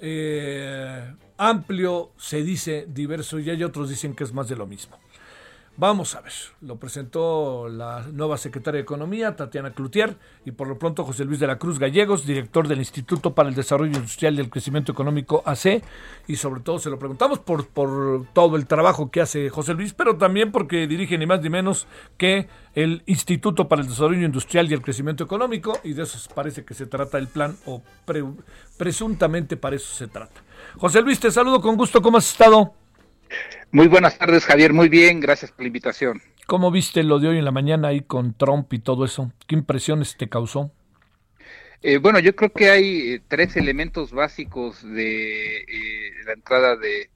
eh, amplio, se dice diverso y hay otros dicen que es más de lo mismo. Vamos a ver, lo presentó la nueva secretaria de Economía, Tatiana Cloutier, y por lo pronto José Luis de la Cruz Gallegos, director del Instituto para el Desarrollo Industrial y el Crecimiento Económico AC, y sobre todo se lo preguntamos por, por todo el trabajo que hace José Luis, pero también porque dirige ni más ni menos que el Instituto para el Desarrollo Industrial y el Crecimiento Económico, y de eso parece que se trata el plan, o presuntamente para eso se trata. José Luis, te saludo con gusto, ¿cómo has estado? Muy buenas tardes, Javier. Muy bien, gracias por la invitación. ¿Cómo viste lo de hoy en la mañana ahí con Trump y todo eso? ¿Qué impresiones te causó? Eh, bueno, yo creo que hay eh, tres elementos básicos de eh, la entrada de,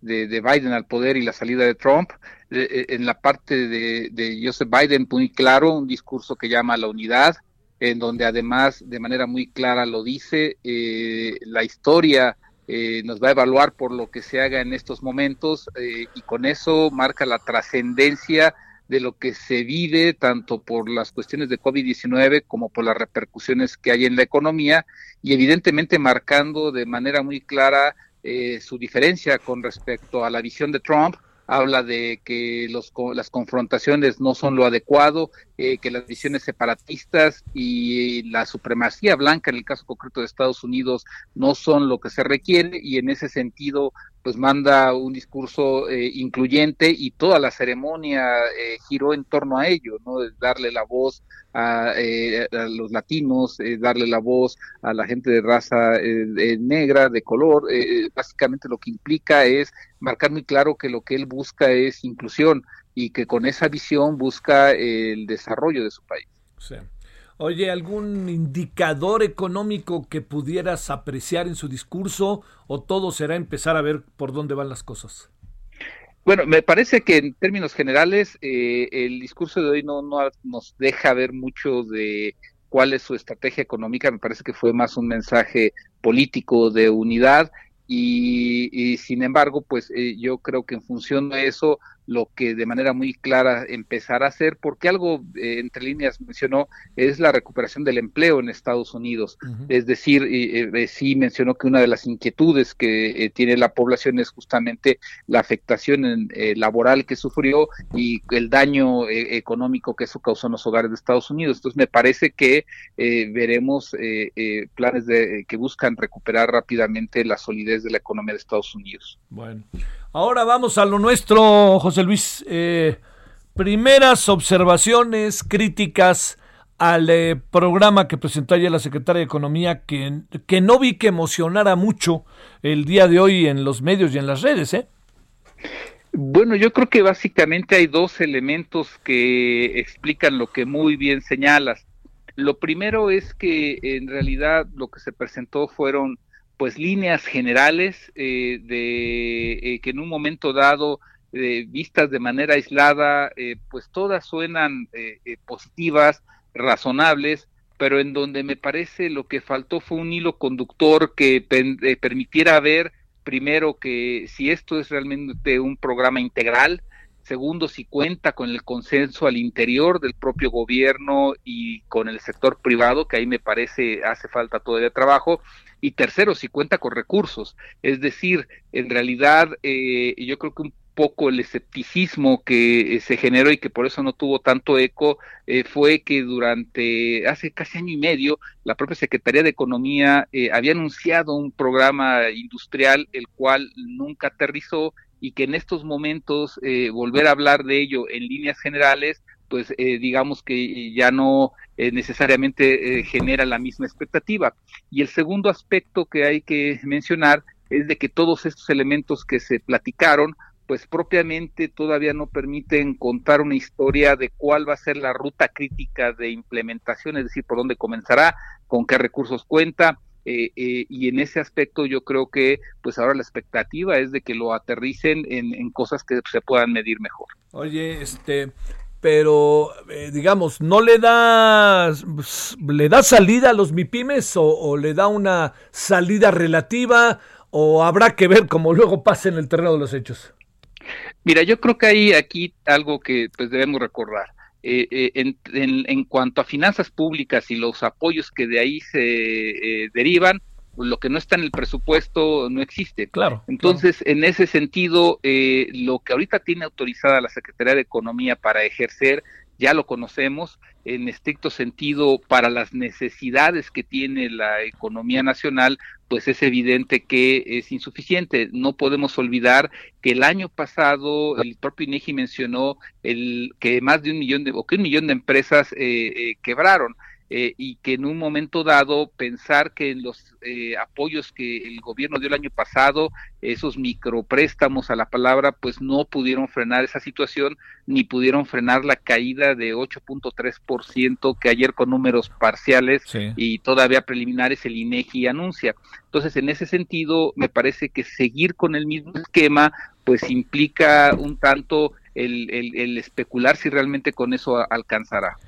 de, Biden al poder y la salida de Trump. en la parte de, de, Joseph Biden, muy claro, un discurso que llama a la unidad, en donde además de manera muy clara lo dice, la historia eh, nos va a evaluar por lo que se haga en estos momentos eh, y con eso marca la trascendencia de lo que se vive tanto por las cuestiones de COVID-19 como por las repercusiones que hay en la economía y evidentemente marcando de manera muy clara eh, su diferencia con respecto a la visión de Trump. Habla de que los, las confrontaciones no son lo adecuado, eh, que las visiones separatistas y la supremacía blanca en el caso concreto de Estados Unidos no son lo que se requiere y en ese sentido pues manda un discurso eh, incluyente y toda la ceremonia eh, giró en torno a ello, ¿no? Darle la voz a, eh, los latinos, darle la voz a la gente de raza negra, de color, básicamente lo que implica es marcar muy claro que lo que él busca es inclusión y que con esa visión busca el desarrollo de su país. Sí. Oye, ¿algún indicador económico que pudieras apreciar en su discurso o todo será empezar a ver por dónde van las cosas? Bueno, me parece que en términos generales eh, el discurso de hoy no, no nos deja ver mucho de cuál es su estrategia económica. Me parece que fue más un mensaje político de unidad y, sin embargo, pues eh, yo creo que en función de eso lo que de manera muy clara empezará a hacer, porque algo eh, entre líneas mencionó, es la recuperación del empleo en Estados Unidos. Es decir, eh, sí mencionó que una de las inquietudes que eh, tiene la población es justamente la afectación laboral que sufrió y el daño económico que eso causó en los hogares de Estados Unidos. Entonces, me parece que veremos planes de, que buscan recuperar rápidamente la solidez de la economía de Estados Unidos. Bueno. Ahora vamos a lo nuestro, José Luis. Eh, primeras observaciones, críticas al eh, programa que presentó ayer la secretaria de Economía, que, que no vi que emocionara mucho el día de hoy en los medios y en las redes, ¿eh? Bueno, yo creo que básicamente hay dos elementos que explican lo que muy bien señalas. Lo primero es que en realidad lo que se presentó fueron pues líneas generales eh, de eh, que en un momento dado eh, vistas de manera aislada pues todas suenan positivas razonables pero en donde me parece lo que faltó fue un hilo conductor que permitiera ver primero que si esto es realmente un programa integral segundo si cuenta con el consenso al interior del propio gobierno y con el sector privado que ahí me parece hace falta todavía trabajo y tercero, si cuenta con recursos. Es decir, en realidad eh, yo creo que un poco el escepticismo que eh, se generó y que por eso no tuvo tanto eco eh, fue que durante hace casi año y medio la propia Secretaría de Economía había anunciado un programa industrial el cual nunca aterrizó y que en estos momentos volver a hablar de ello en líneas generales pues eh, digamos que ya no eh, necesariamente eh, genera la misma expectativa. Y el segundo aspecto que hay que mencionar es de que todos estos elementos que se platicaron pues propiamente todavía no permiten contar una historia de cuál va a ser la ruta crítica de implementación, es decir, por dónde comenzará, con qué recursos cuenta. Eh, eh, y en ese aspecto yo creo que pues ahora la expectativa es de que lo aterricen en, en cosas que se puedan medir mejor. Oye, este, pero eh, digamos, ¿no le da, le da salida a los MIPIMES o, o, le da una salida relativa o habrá que ver cómo luego pasa en el terreno de los hechos? Mira, yo creo que hay aquí algo que pues debemos recordar. Eh, eh, en, en, en, cuanto a finanzas públicas y los apoyos que de ahí se eh, derivan, pues lo que no está en el presupuesto no existe. Claro. Entonces, claro. en ese sentido, eh, lo que ahorita tiene autorizada la Secretaría de Economía para ejercer, ya lo conocemos, en estricto sentido, para las necesidades que tiene la economía nacional, pues es evidente que es insuficiente. No podemos olvidar que el año pasado el propio INEGI mencionó el que más de un millón de o que un millón de empresas eh, eh, quebraron. Eh, y que en un momento dado pensar que en los eh, apoyos que el gobierno dio el año pasado, esos micropréstamos a la palabra, pues no pudieron frenar esa situación ni pudieron frenar la caída de 8.3% que ayer con números parciales sí. y todavía preliminares el INEGI anuncia. Entonces, en ese sentido, me parece que seguir con el mismo esquema, pues implica un tanto el, el, el especular si realmente con eso alcanzará.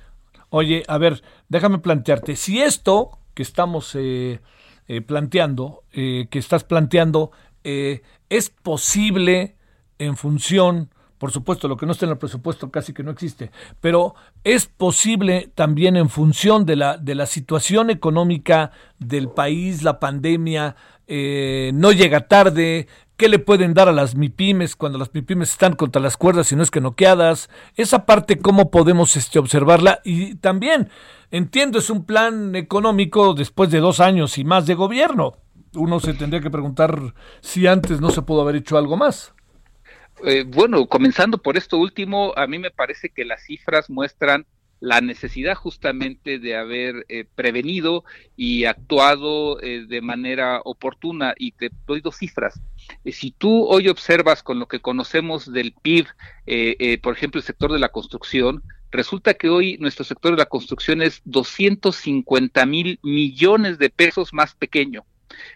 Oye, a ver, déjame plantearte, si esto que estamos eh, eh, planteando, eh, que estás planteando, eh, es posible en función, por supuesto, lo que no está en el presupuesto casi que no existe, pero es posible también en función de la, de la situación económica del país, la pandemia, eh, no llega tarde, ¿Qué le pueden dar a las MIPIMES cuando las MIPIMES están contra las cuerdas y no es que noqueadas? Esa parte, ¿cómo podemos este, observarla? Y también, entiendo, es un plan económico después de dos años y más de gobierno. Uno se tendría que preguntar si antes no se pudo haber hecho algo más. Eh, bueno, comenzando por esto último, a mí me parece que las cifras muestran la necesidad justamente de haber eh, prevenido y actuado eh, de manera oportuna. Y te doy dos cifras. Eh, si tú hoy observas con lo que conocemos del PIB, eh, por ejemplo, el sector de la construcción, resulta que hoy nuestro sector de la construcción es 250 mil millones de pesos más pequeño.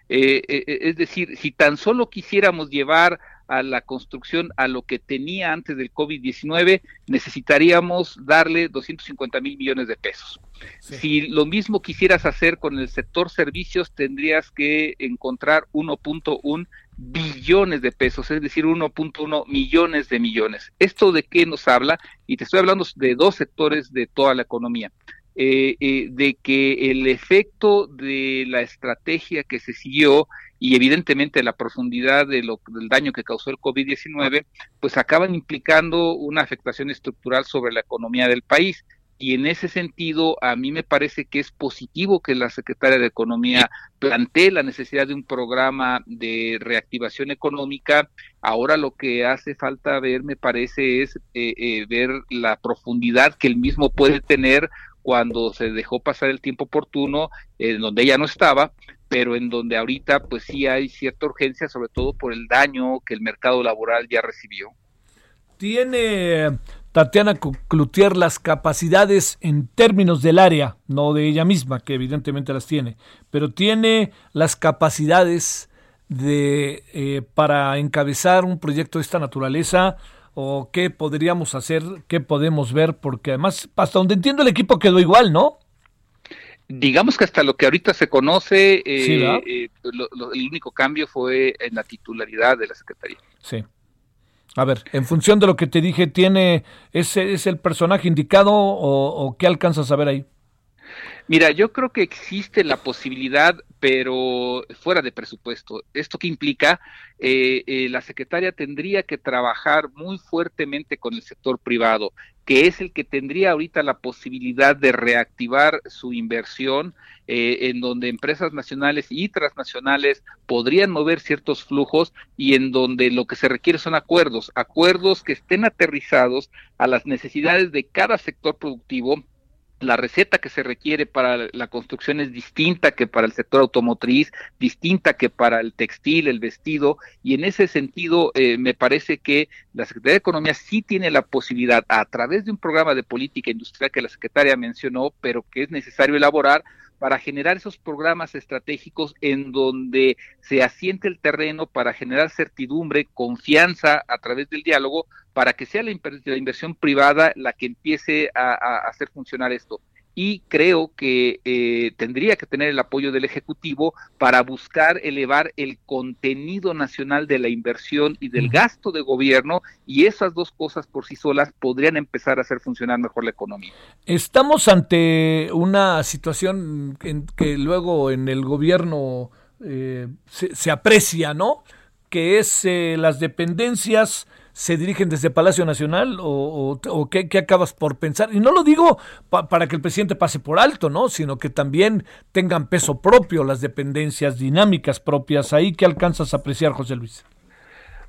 es decir, si tan solo quisiéramos llevar a la construcción a lo que tenía antes del COVID-19, necesitaríamos darle 250 mil millones de pesos. Sí. Si lo mismo quisieras hacer con el sector servicios, tendrías que encontrar 1.1 billones de pesos, es decir, 1.1 millones de millones. ¿Esto de qué nos habla? Y te estoy hablando de dos sectores de toda la economía. Eh, eh, de que el efecto de la estrategia que se siguió y evidentemente la profundidad del daño que causó el COVID-19, pues acaban implicando una afectación estructural sobre la economía del país. Y en ese sentido, a mí me parece que es positivo que la secretaria de Economía plantee la necesidad de un programa de reactivación económica. Ahora lo que hace falta ver, me parece, es eh, eh, ver la profundidad que el mismo puede tener cuando se dejó pasar el tiempo oportuno, en donde ella no estaba, pero en donde ahorita pues sí hay cierta urgencia, sobre todo por el daño que el mercado laboral ya recibió. Tiene Tatiana Cloutier las capacidades en términos del área, no de ella misma, que evidentemente las tiene, pero tiene las capacidades de eh, para encabezar un proyecto de esta naturaleza o qué podríamos hacer, qué podemos ver, porque además hasta donde entiendo el equipo quedó igual, ¿no? digamos que hasta lo que ahorita se conoce, eh, sí, eh, lo, lo, el único cambio fue en la titularidad de la Secretaría. Sí. A ver, en función de lo que te dije, ¿tiene ese es el personaje indicado o, o qué alcanzas a ver ahí? Mira, yo creo que existe la posibilidad, pero fuera de presupuesto. ¿Esto qué implica? Eh, eh, la secretaria tendría que trabajar muy fuertemente con el sector privado, que es el que tendría ahorita la posibilidad de reactivar su inversión, eh, en donde empresas nacionales y transnacionales podrían mover ciertos flujos y en donde lo que se requiere son acuerdos, acuerdos que estén aterrizados a las necesidades de cada sector productivo la receta que se requiere para la construcción es distinta que para el sector automotriz, distinta que para el textil, el vestido, y en ese sentido eh, me parece que la Secretaría de Economía sí tiene la posibilidad, a través de un programa de política industrial que la secretaria mencionó, pero que es necesario elaborar, para generar esos programas estratégicos en donde se asiente el terreno para generar certidumbre, confianza a través del diálogo, para que sea la, inversión privada la que empiece a hacer funcionar esto y creo que eh, tendría que tener el apoyo del Ejecutivo para buscar elevar el contenido nacional de la inversión y del gasto de gobierno y esas dos cosas por sí solas podrían empezar a hacer funcionar mejor la economía. Estamos ante una situación en que luego en el gobierno eh, se, aprecia, ¿no? Que es eh, las dependencias se dirigen desde Palacio Nacional o, o, qué, acabas por pensar? Y no lo digo para que el presidente pase por alto, ¿no? Sino que también tengan peso propio las dependencias dinámicas propias. Ahí que alcanzas a apreciar, José Luis.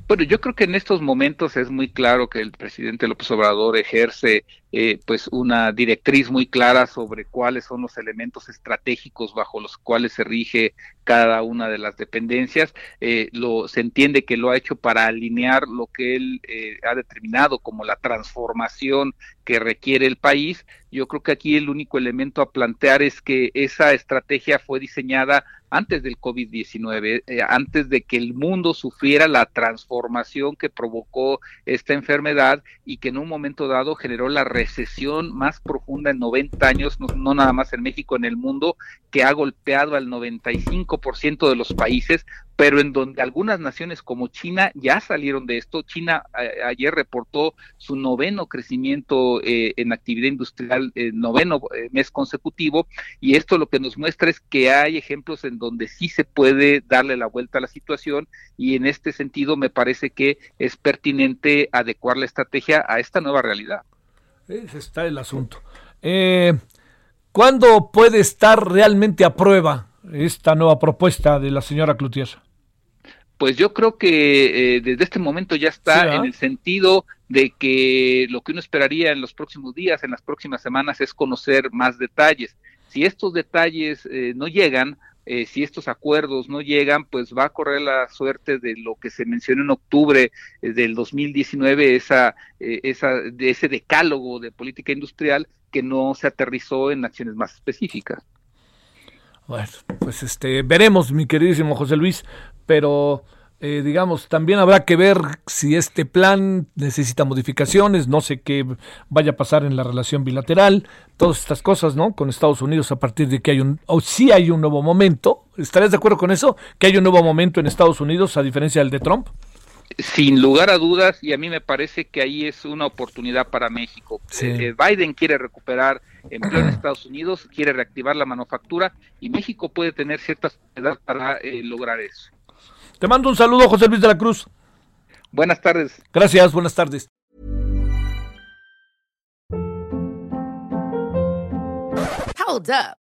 Bueno, yo creo que en estos momentos es muy claro que el presidente López Obrador ejerce eh, pues una directriz muy clara sobre cuáles son los elementos estratégicos bajo los cuales se rige cada una de las dependencias. Eh, lo, se entiende que lo ha hecho para alinear lo que él eh, ha determinado como la transformación que requiere el país. Yo creo que aquí el único elemento a plantear es que esa estrategia fue diseñada antes del COVID-19, eh, antes de que el mundo sufriera la transformación que provocó esta enfermedad y que en un momento dado generó la recesión más profunda en 90 años, no, nada más en México, en el mundo, que ha golpeado al 95% de los países, pero en donde algunas naciones como China ya salieron de esto. China ayer reportó su noveno crecimiento eh, en actividad industrial, eh, noveno eh, mes consecutivo, y esto lo que nos muestra es que hay ejemplos en donde sí se puede darle la vuelta a la situación y en este sentido me parece que es pertinente adecuar la estrategia a esta nueva realidad. Ese está el asunto. ¿Cuándo puede estar realmente a prueba esta nueva propuesta de la señora Cloutier? pues yo creo que eh, desde este momento ya está en el sentido de que lo que uno esperaría en los próximos días, en las próximas semanas, es conocer más detalles. Si estos detalles eh, no llegan, eh, si estos acuerdos no llegan, pues va a correr la suerte de lo que se mencionó en octubre del 2019, esa, esa, de ese decálogo de política industrial que no se aterrizó en acciones más específicas. Bueno, pues este, veremos, mi queridísimo José Luis, pero eh, digamos, también habrá que ver si este plan necesita modificaciones, no sé qué vaya a pasar en la relación bilateral, todas estas cosas, ¿no? Con Estados Unidos a partir de que hay un, o si hay un nuevo momento, ¿estarías de acuerdo con eso? Que hay un nuevo momento en Estados Unidos a diferencia del de Trump. Sin lugar a dudas, y a mí me parece que ahí es una oportunidad para México. Eh, Biden quiere recuperar empleo en Estados Unidos, quiere reactivar la manufactura y México puede tener ciertas edad para eh, lograr eso. Te mando un saludo, José Luis de la Cruz. Buenas tardes. Gracias, buenas tardes. Hold up.